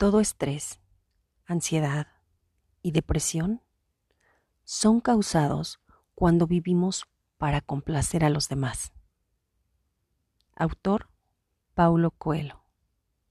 Todo estrés, ansiedad y depresión son causados cuando vivimos para complacer a los demás. Autor Paulo Coelho